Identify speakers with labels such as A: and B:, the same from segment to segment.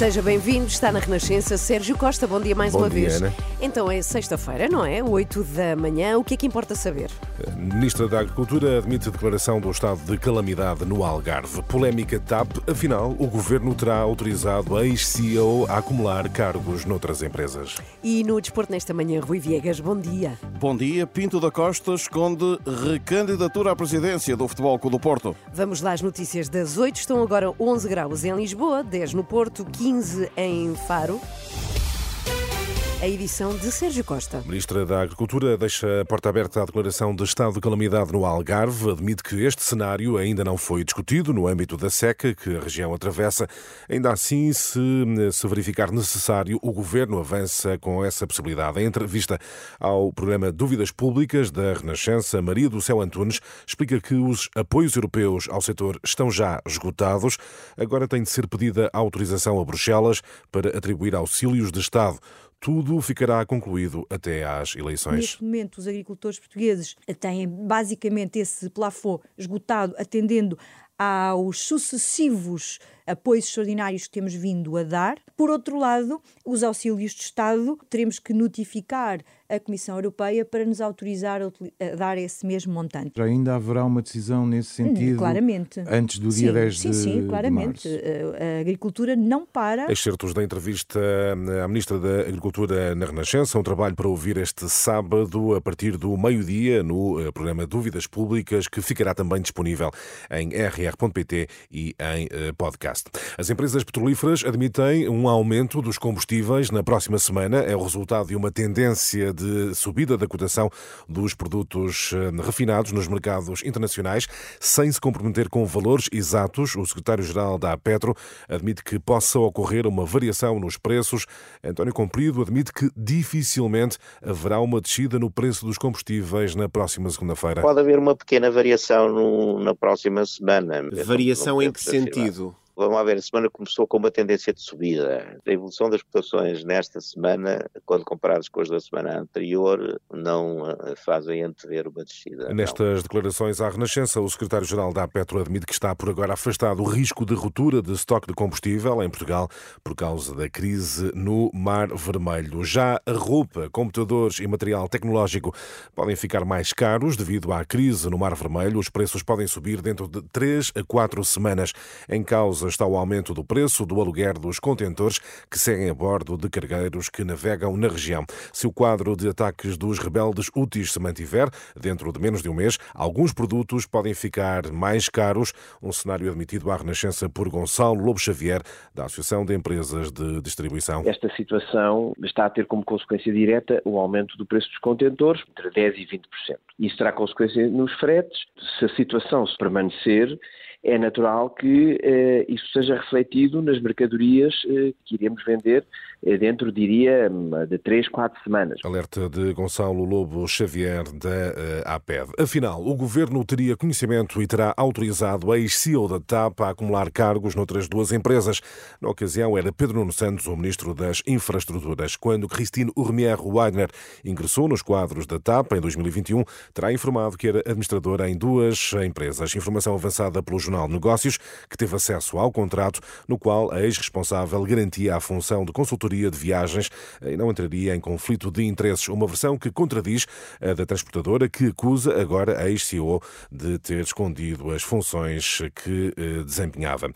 A: Seja bem-vindo, está na Renascença Sérgio Costa. Bom dia mais
B: Bom
A: uma
B: dia,
A: vez.
B: Ana.
A: Então é sexta-feira, não é? 8 da manhã. O que é que importa saber?
B: A Ministra da Agricultura admite declaração do estado de calamidade no Algarve. Polémica TAP, afinal, o governo terá autorizado a ex-CEO a acumular cargos noutras empresas.
A: E no desporto nesta manhã, Rui Viegas, bom dia.
C: Bom dia. Pinto da Costa esconde recandidatura à presidência do Futebol Clube do Porto.
A: Vamos lá às notícias das 8. Estão agora 11 graus em Lisboa, 10 no Porto, 15 em Faro. A edição de Sérgio Costa.
B: A Ministra da Agricultura deixa a porta aberta à declaração de estado de calamidade no Algarve. Admite que este cenário ainda não foi discutido no âmbito da seca que a região atravessa. Ainda assim, se se verificar necessário, o governo avança com essa possibilidade. Em entrevista ao programa Dúvidas Públicas da Renascença, Maria do Céu Antunes explica que os apoios europeus ao setor estão já esgotados. Agora tem de ser pedida autorização a Bruxelas para atribuir auxílios de Estado. Tudo ficará concluído até às eleições.
D: Neste momento, os agricultores portugueses têm basicamente esse plafond esgotado, atendendo aos sucessivos apoios extraordinários que temos vindo a dar. Por outro lado, os auxílios de Estado, teremos que notificar a Comissão Europeia para nos autorizar a, dar esse mesmo montante.
E: Ainda haverá uma decisão nesse sentido
D: Hum, claramente.
E: antes do
D: sim,
E: dia 10
D: sim,
E: de,
D: sim,
E: de
D: claramente.
E: março.
D: A, agricultura não para.
B: Excertos da entrevista à Ministra da Agricultura na Renascença, um trabalho para ouvir este sábado a partir do meio-dia no eh, programa Dúvidas Públicas, que ficará também disponível em rr.pt e em eh, podcast. As empresas petrolíferas admitem um aumento dos combustíveis na próxima semana. É o resultado de uma tendência de subida da cotação dos produtos eh, refinados nos mercados internacionais, sem se comprometer com valores exatos. O secretário-geral da Petro admite que possa ocorrer uma variação nos preços. António Comprido admite que dificilmente haverá uma descida no preço dos combustíveis na próxima segunda-feira.
F: Pode haver uma pequena variação no- na próxima semana.
G: Variação em que sentido?
F: Vamos ver, a semana começou com uma tendência de subida. A evolução das cotações nesta semana, quando comparadas com as da semana anterior, não eh, fazem antever uma descida. não.
B: Nestas declarações à Renascença, o secretário-geral da Petro admite que está por agora afastado o risco de ruptura de estoque de combustível em Portugal por causa da crise no Mar Vermelho. Já a roupa, computadores e material tecnológico podem ficar mais caros devido à crise no Mar Vermelho. Os preços podem subir dentro de 3 a 4 semanas. Em causa está o aumento do preço do aluguer dos contentores que seguem a bordo de cargueiros que navegam na região. Se o quadro de ataques dos rebeldes úteis se mantiver, dentro de menos de um mês, alguns produtos podem ficar mais caros. Um cenário admitido à Renascença por Gonçalo Lobo Xavier, da Associação de Empresas de Distribuição.
H: Esta situação está a ter como consequência direta o aumento do preço dos contentores, entre 10% e 20%. Isso terá consequência nos fretes. Se a situação se permanecer, é natural que eh, isso seja refletido nas mercadorias eh, que iremos vender dentro, diria, de 3, 4 semanas.
B: Alerta de Gonçalo Lobo Xavier da eh, APED. Afinal, o governo teria conhecimento e terá autorizado a ex-CEO da TAP a acumular cargos noutras duas empresas. Na ocasião, era Pedro Nuno Santos, o ministro das Infraestruturas. Quando Christine Urmier Wagner ingressou nos quadros da TAP em 2021, terá informado que era administradora em duas empresas. Informação avançada pelo Jornal Negócios, que teve acesso ao contrato, no qual a ex-responsável garantia a função de consultoria de viagens e não entraria em conflito de interesses. Uma versão que contradiz a da transportadora, que acusa agora a ex-CEO de ter escondido as funções que eh, desempenhava.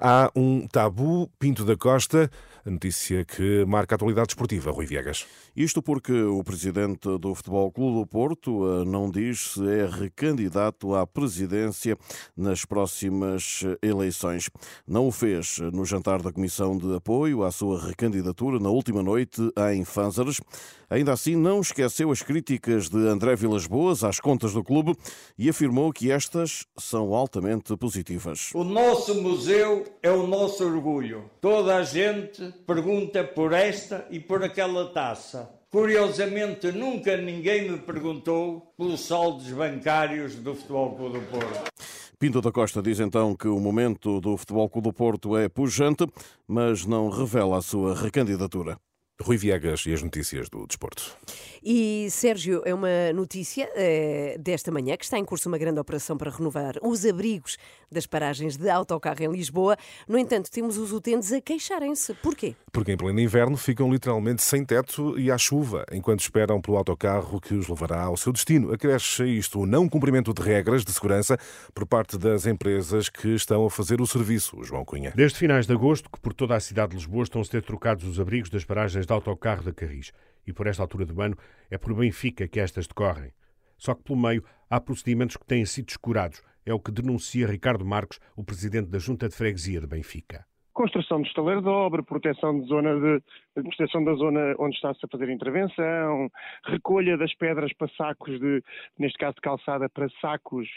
B: Há um tabu. Pinto da Costa a notícia que marca a atualidade esportiva. Rui Viegas.
C: Isto porque o presidente do Futebol Clube do Porto eh, não diz se é recandidato à presidência nas próximas eleições. Não o fez no jantar da Comissão de Apoio à sua recandidatura na última noite em Fânzares. Ainda assim, não esqueceu as críticas de André Vilas Boas às contas do clube e afirmou que estas são altamente positivas.
G: O nosso museu é o nosso orgulho. Toda a gente pergunta por esta e por aquela taça. Curiosamente, nunca ninguém me perguntou pelos saldos bancários do Futebol Clube do Porto.
C: Pinto da Costa diz então que o momento do Futebol Clube do Porto é pujante, mas não revela a sua recandidatura.
B: Rui Viegas e as notícias do desporto.
A: E, Sérgio, é uma notícia eh, desta manhã que está em curso uma grande operação para renovar os abrigos das paragens de autocarro em Lisboa. No entanto, temos os utentes a queixarem-se. Porquê?
B: Porque em pleno inverno ficam literalmente sem teto e à chuva, enquanto esperam pelo autocarro que os levará ao seu destino. Acresce isto o não cumprimento de regras de segurança por parte das empresas que estão a fazer o serviço. João Cunha.
I: Desde finais de agosto, que por toda a cidade de Lisboa estão a ser trocados os abrigos das paragens de autocarro da Carris. E por esta altura do ano é por Benfica que estas decorrem. Só que pelo meio há procedimentos que têm sido escurados. É o que denuncia Ricardo Marques, o presidente da Junta de Freguesia de Benfica
J: construção de estaleiro de obra, proteção de zona de, proteção da zona onde está-se a fazer intervenção, recolha das pedras para sacos de, neste caso de calçada, para sacos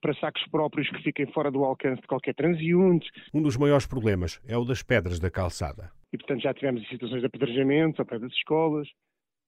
J: para sacos próprios que fiquem fora do alcance de qualquer transeunte.
I: Um dos maiores problemas é o das pedras da calçada
J: e, portanto, já tivemos situações de apedrejamento ao pé das escolas.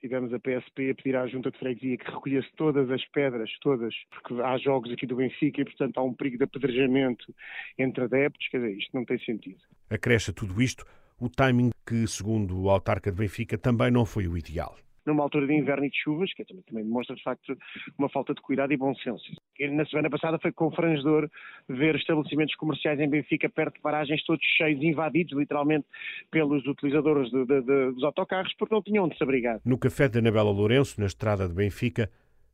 J: Tivemos a PSP a pedir à Junta de Freguesia que recolhesse todas as pedras, todas, porque há jogos aqui do Benfica e, portanto, há um perigo de apedrejamento entre adeptos. Quer dizer, isto não tem sentido.
I: Acresce tudo isto o timing que, segundo o autarca de Benfica, também não foi o ideal
J: numa altura de inverno e de chuvas, que também, também demonstra de facto uma falta de cuidado e bom senso. Na semana passada foi confrangedor ver estabelecimentos comerciais em Benfica perto de paragens todos cheios, invadidos literalmente pelos utilizadores de, de, de, dos autocarros porque não tinham onde se abrigar.
I: No café de Anabela Lourenço, na estrada de Benfica,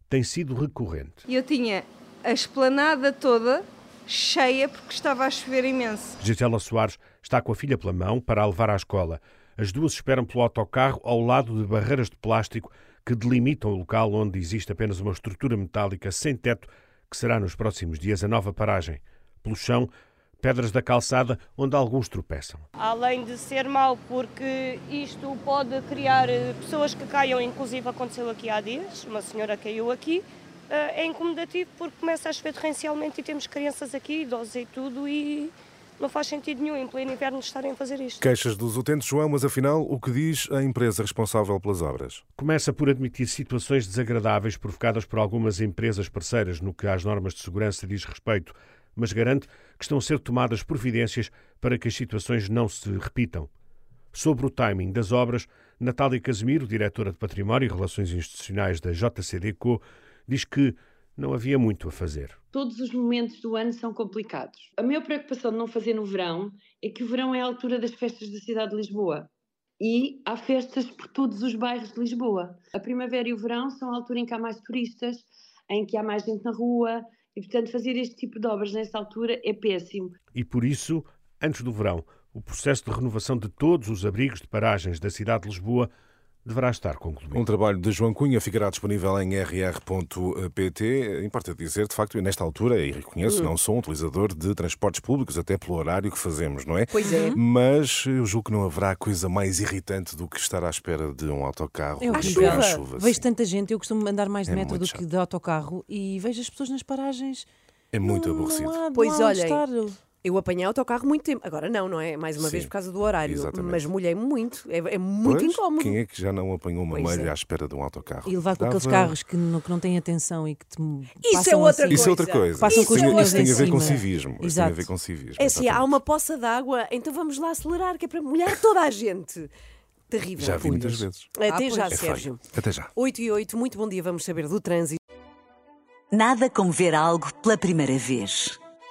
I: tem sido recorrente.
K: Eu tinha a esplanada toda cheia porque estava a chover imenso.
I: Gisela Soares está com a filha pela mão para a levar à escola. As duas esperam pelo autocarro ao lado de barreiras de plástico que delimitam o local onde existe apenas uma estrutura metálica sem teto, que será nos próximos dias a nova paragem. Pelo chão, pedras da calçada onde alguns tropeçam.
K: Além de ser mau, porque isto pode criar eh, pessoas que caiam, inclusive aconteceu aqui há dias, uma senhora caiu aqui, eh, é incomodativo porque começa a chover torrencialmente e temos crianças aqui, idosos e tudo, e não faz sentido nenhum em pleno inverno estarem a fazer isto.
B: Queixas dos utentes, João, mas afinal, o que diz a empresa responsável pelas obras?
I: Começa por admitir situações desagradáveis provocadas por algumas empresas parceiras no que às normas de segurança diz respeito, mas garante que estão a ser tomadas providências para que as situações não se repitam. Sobre o timing das obras, Natália Casemiro, diretora de Património e Relações Institucionais da JCDCO, diz que não havia muito a fazer.
L: Todos os momentos do ano são complicados. A minha preocupação de não fazer no verão é que o verão é a altura das festas da cidade de Lisboa. E há festas por todos os bairros de Lisboa. A primavera e o verão são a altura em que há mais turistas, em que há mais gente na rua, e portanto fazer este tipo de obras nessa altura é péssimo.
I: E por isso, antes do verão, o processo de renovação de todos os abrigos de paragens da cidade de Lisboa deverá estar concluído.
B: Um trabalho de João Cunha ficará disponível em rr.pt. Importa dizer, de facto, nesta altura, e reconheço, não sou um utilizador de transportes públicos, até pelo horário que fazemos, não é?
A: Pois é.
B: Mas eu julgo que não haverá coisa mais irritante do que estar à espera de um autocarro.
A: É chuva.
M: chuva vejo tanta gente, eu costumo andar mais de é metro do chato. que de autocarro e vejo as pessoas nas paragens.
B: É muito não, aborrecido.
M: Não há,
A: pois
M: olha,
A: eu apanhei autocarro muito tempo. Agora não, não é? Mais uma Sim, vez por causa do horário. Exatamente. Mas molhei muito. É, é muito
B: pois,
A: incómodo.
B: Quem é que já não apanhou uma pois malha é. à espera de um autocarro?
M: E levar com Dava... aqueles carros que não, que não têm atenção e que te
A: Isso é outra
M: assim.
A: coisa.
B: Isso é outra coisa.
M: Passam com
B: isso,
M: tem,
B: isso tem a ver com civismo. Isso tem a ver com civismo.
A: É assim, há uma poça d'água, então vamos lá acelerar, que é para molhar toda a gente. Terrível.
B: Já vi muitas vezes.
A: Até ah, já, é Sérgio.
B: Até já.
A: 8 e 8, muito bom dia. Vamos saber do trânsito.
N: Nada como ver algo pela primeira vez.